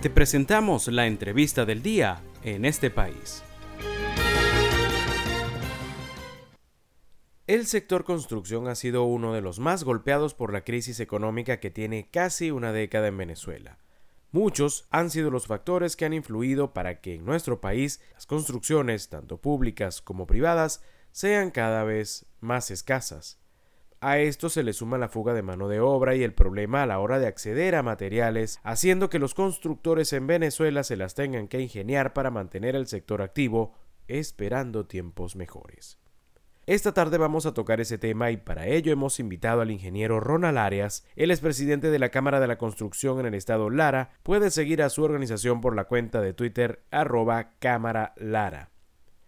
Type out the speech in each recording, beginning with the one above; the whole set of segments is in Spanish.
Te presentamos la entrevista del día en este país. El sector construcción ha sido uno de los más golpeados por la crisis económica que tiene casi una década en Venezuela. Muchos han sido los factores que han influido para que en nuestro país las construcciones, tanto públicas como privadas, sean cada vez más escasas. A esto se le suma la fuga de mano de obra y el problema a la hora de acceder a materiales, haciendo que los constructores en Venezuela se las tengan que ingeniar para mantener el sector activo, esperando tiempos mejores. Esta tarde vamos a tocar ese tema y para ello hemos invitado al ingeniero Ronald Arias, el expresidente de la Cámara de la Construcción en el estado Lara. Puede seguir a su organización por la cuenta de Twitter arroba Cámara Lara.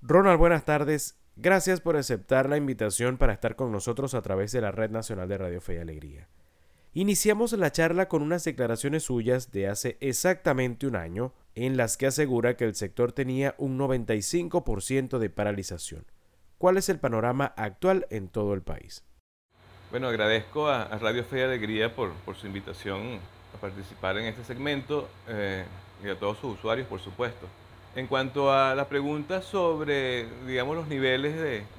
Ronald, buenas tardes. Gracias por aceptar la invitación para estar con nosotros a través de la Red Nacional de Radio Fe y Alegría. Iniciamos la charla con unas declaraciones suyas de hace exactamente un año, en las que asegura que el sector tenía un 95% de paralización. ¿Cuál es el panorama actual en todo el país? Bueno, agradezco a, Radio Fe y Alegría por, su invitación a participar en este segmento eh, y a todos sus usuarios, por supuesto. En cuanto a la pregunta sobre, digamos, los niveles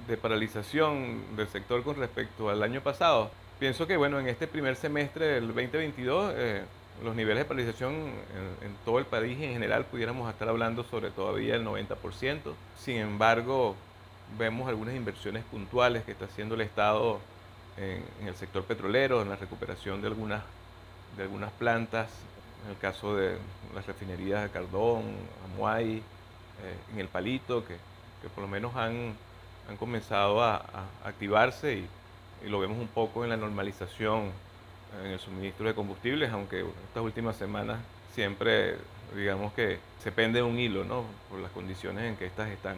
de, paralización del sector con respecto al año pasado, pienso que, bueno, en este primer semestre del 2022, eh, los niveles de paralización en, en, todo el país en general pudiéramos estar hablando sobre todavía el 90%. Sin embargo, vemos algunas inversiones puntuales que está haciendo el Estado en, el sector petrolero, en la recuperación de algunas, de algunas plantas, en el caso de las refinerías de Cardón, Amuay, eh, en el Palito, que, por lo menos han, han comenzado a, activarse y, lo vemos un poco en la normalización en el suministro de combustibles, aunque estas últimas semanas siempre digamos que se pende un hilo, ¿no? Por las condiciones en que estas están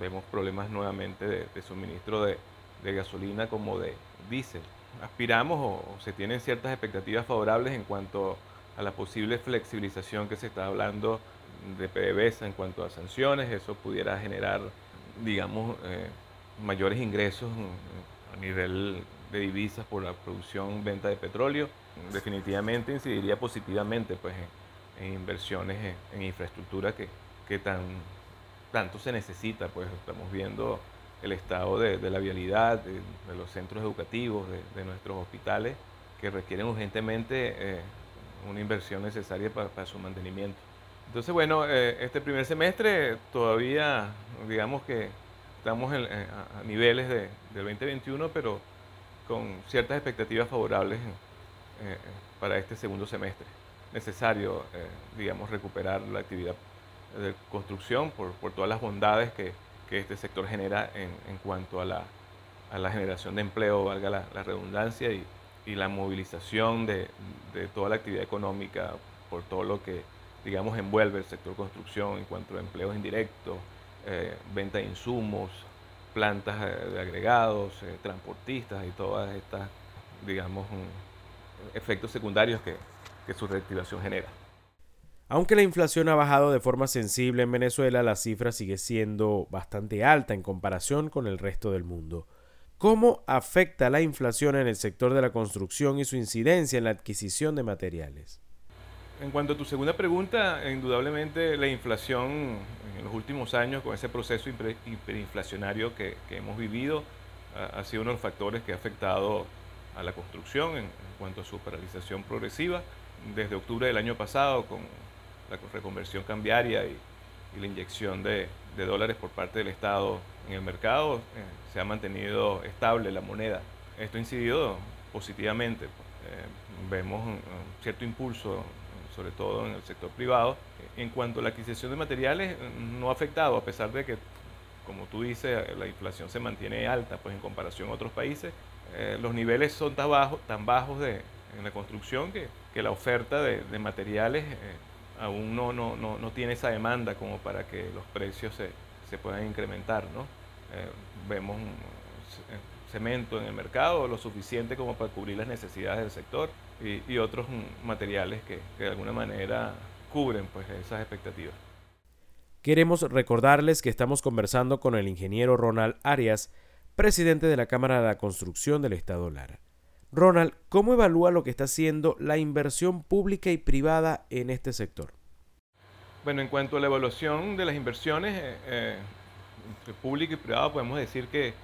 vemos problemas nuevamente de, suministro de, gasolina como de diésel. Aspiramos o, se tienen ciertas expectativas favorables en cuanto a la posible flexibilización que se está hablando de PDVSA en cuanto a sanciones. Eso pudiera generar, digamos, eh, mayores ingresos a nivel de divisas por la producción, venta de petróleo. Definitivamente incidiría positivamente pues, en, inversiones en, infraestructura que, que tan tanto se necesita, pues estamos viendo el estado de, la vialidad, de, los centros educativos, de, nuestros hospitales, que requieren urgentemente eh, una inversión necesaria para, su mantenimiento. Entonces, bueno, eh, este primer semestre todavía, digamos que estamos a niveles de, del 2021, pero con ciertas expectativas favorables eh, para este segundo semestre. Necesario, digamos, recuperar la actividad de construcción por, por todas las bondades que, que, este sector genera en, en cuanto a la, a la, generación de empleo, valga la, la redundancia, y, y, la movilización de, toda la actividad económica por todo lo que, digamos, envuelve el sector construcción en cuanto a empleos indirectos, eh, venta de insumos, plantas de agregados, eh, transportistas y todas estas, digamos, efectos secundarios que, que su reactivación genera. Aunque la inflación ha bajado de forma sensible en Venezuela, la cifra sigue siendo bastante alta en comparación con el resto del mundo. ¿Cómo afecta la inflación en el sector de la construcción y su incidencia en la adquisición de materiales? En cuanto a tu segunda pregunta, indudablemente la inflación en los últimos años, con ese proceso hiperinflacionario que, hemos vivido, ha, sido uno de los factores que ha afectado a la construcción en cuanto a su paralización progresiva. Desde octubre del año pasado, con la reconversión cambiaria y, la inyección de, dólares por parte del Estado en el mercado, eh, se ha mantenido estable la moneda. Esto ha incidido positivamente. Eh, vemos un, cierto impulso, sobre todo en el sector privado. En cuanto a la adquisición de materiales, no ha afectado, a pesar de que, como tú dices, la inflación se mantiene alta pues, en comparación a otros países. Eh, los niveles son tan bajos, tan bajos de, en la construcción que, que la oferta de, de materiales aún no, no, no, no, tiene esa demanda como para que los precios se, se puedan incrementar. ¿no? Eh, vemos eh, cemento en el mercado lo suficiente como para cubrir las necesidades del sector y, otros materiales que, que, de alguna manera cubren pues, esas expectativas. Queremos recordarles que estamos conversando con el ingeniero Ronald Arias, presidente de la Cámara de la Construcción del Estado Lara. Ronald, ¿cómo evalúa lo que está haciendo la inversión pública y privada en este sector? Bueno, en cuanto a la evaluación de las inversiones, eh, entre público y privado, podemos decir que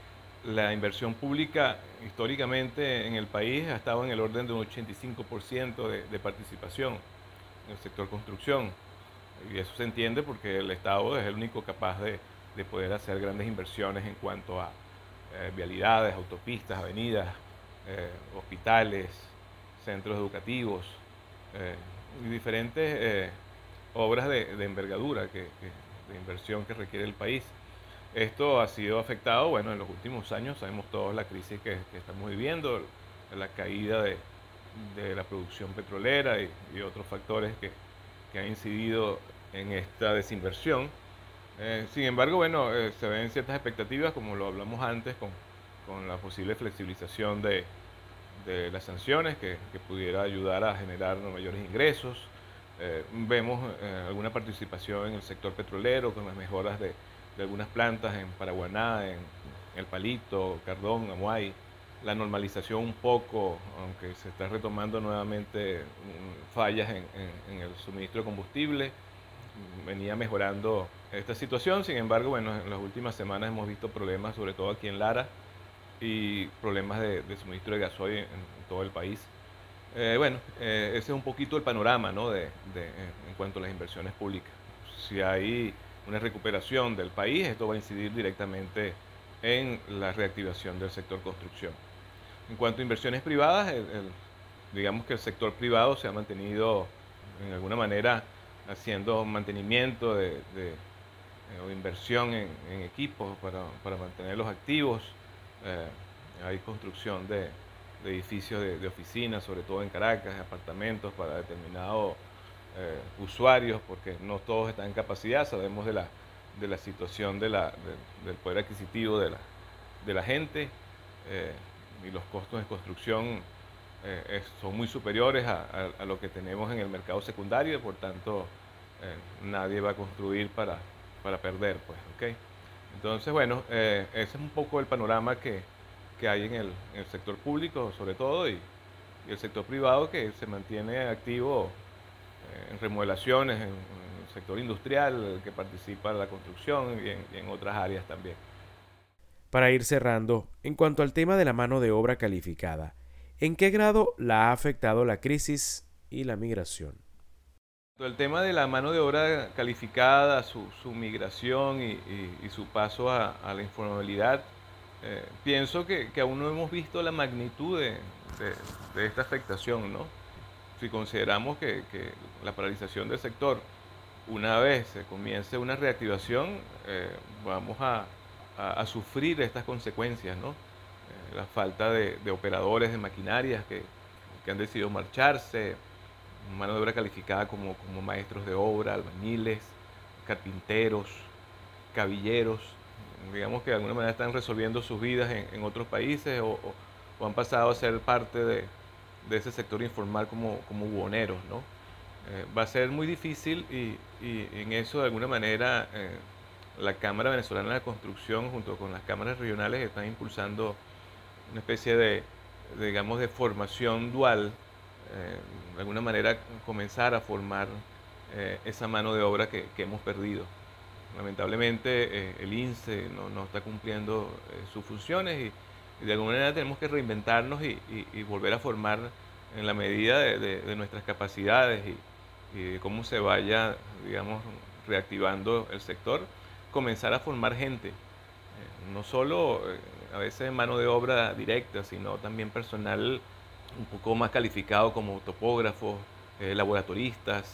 la inversión pública históricamente en el país ha estado en el orden de un 85% de, de participación en el sector construcción. Y eso se entiende porque el Estado es el único capaz de, de poder hacer grandes inversiones en cuanto a eh, vialidades, autopistas, avenidas, eh, hospitales, centros educativos eh, y diferentes obras de, envergadura, que, de inversión que requiere el país. Esto ha sido afectado, bueno, en los últimos años sabemos todos la crisis que, que estamos viviendo, la caída de, la producción petrolera y, otros factores que, que, han incidido en esta desinversión. Eh, sin embargo, bueno, eh, se ven ciertas expectativas, como lo hablamos antes, con, con la posible flexibilización de, las sanciones que, pudiera ayudar a generar mayores ingresos. Eh, vemos eh, alguna participación en el sector petrolero con las mejoras de, algunas plantas en Paraguaná, en, El Palito, Cardón, Amuay, la normalización un poco, aunque se está retomando nuevamente mm, fallas en, en, en, el suministro de combustible, venía mejorando esta situación, sin embargo, bueno, en las últimas semanas hemos visto problemas, sobre todo aquí en Lara, y problemas de, de suministro de gasoil en, en, todo el país. Eh, bueno, eh, ese es un poquito el panorama ¿no? de, de, en cuanto a las inversiones públicas. Si hay una recuperación del país, esto va a incidir directamente en la reactivación del sector construcción. En cuanto a inversiones privadas, el, el, digamos que el sector privado se ha mantenido en alguna manera haciendo mantenimiento de, de eh, o inversión en, en equipos para, para, mantenerlos activos. Eh, hay construcción de, edificios de, oficinas, sobre todo en Caracas, apartamentos para determinados eh, usuarios, porque no todos están en capacidad, sabemos de la, situación del poder adquisitivo de la, gente eh, y los costos de construcción son muy superiores a, lo que tenemos en el mercado secundario, por tanto nadie va a construir para, perder. Pues, ¿okay? Entonces, bueno, eh, ese es un poco el panorama que, que hay en el, en el, sector público, sobre todo, y, y el sector privado que se mantiene activo en remodelaciones, en, en, el sector industrial, que participa en la construcción y en, y en otras áreas también. Para ir cerrando, en cuanto al tema de la mano de obra calificada, ¿en qué grado la ha afectado la crisis y la migración? El tema de la mano de obra calificada, su, migración y, su paso a, la informalidad, eh, pienso que, aún no hemos visto la magnitud de, esta afectación, ¿no? si consideramos que, la paralización del sector, una vez se comience una reactivación, eh, vamos a, sufrir estas consecuencias, ¿no? Eh, la falta de, operadores de maquinarias que, han decidido marcharse, mano de obra calificada como, como maestros de obra, albañiles, carpinteros, cabilleros, digamos que de alguna manera están resolviendo sus vidas en, otros países o, han pasado a ser parte de, de ese sector informal como, como ¿no? Eh, va a ser muy difícil y, y, en eso de alguna manera eh, la Cámara Venezolana de Construcción junto con las cámaras regionales están impulsando una especie de, de digamos, de formación dual, de alguna manera comenzar a formar eh, esa mano de obra que, hemos perdido. Lamentablemente eh, el INSE no, está cumpliendo sus funciones y, y de alguna manera tenemos que reinventarnos y, y, y volver a formar en la medida de, nuestras capacidades y, de cómo se vaya, digamos, reactivando el sector, comenzar a formar gente, eh, no solo eh, a veces mano de obra directa, sino también personal un poco más calificado como topógrafos, eh, laboratoristas,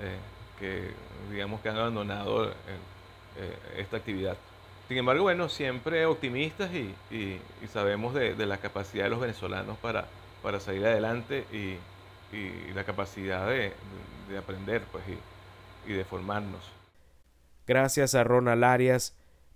eh, que digamos que han abandonado esta actividad. Sin embargo, bueno, siempre optimistas y, y, y sabemos de, la capacidad de los venezolanos para, para salir adelante y, y la capacidad de, de aprender pues, y, de formarnos. Gracias a Ronald Arias,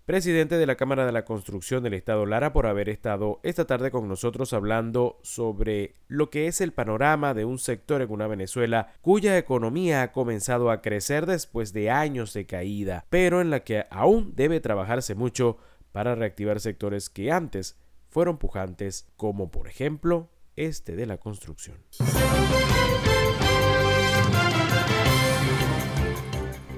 presidente de la Cámara de la Construcción del Estado Lara, por haber estado esta tarde con nosotros hablando sobre lo que es el panorama de un sector en una Venezuela cuya economía ha comenzado a crecer después de años de caída, pero en la que aún debe trabajarse mucho para reactivar sectores que antes fueron pujantes, como por ejemplo este de la construcción.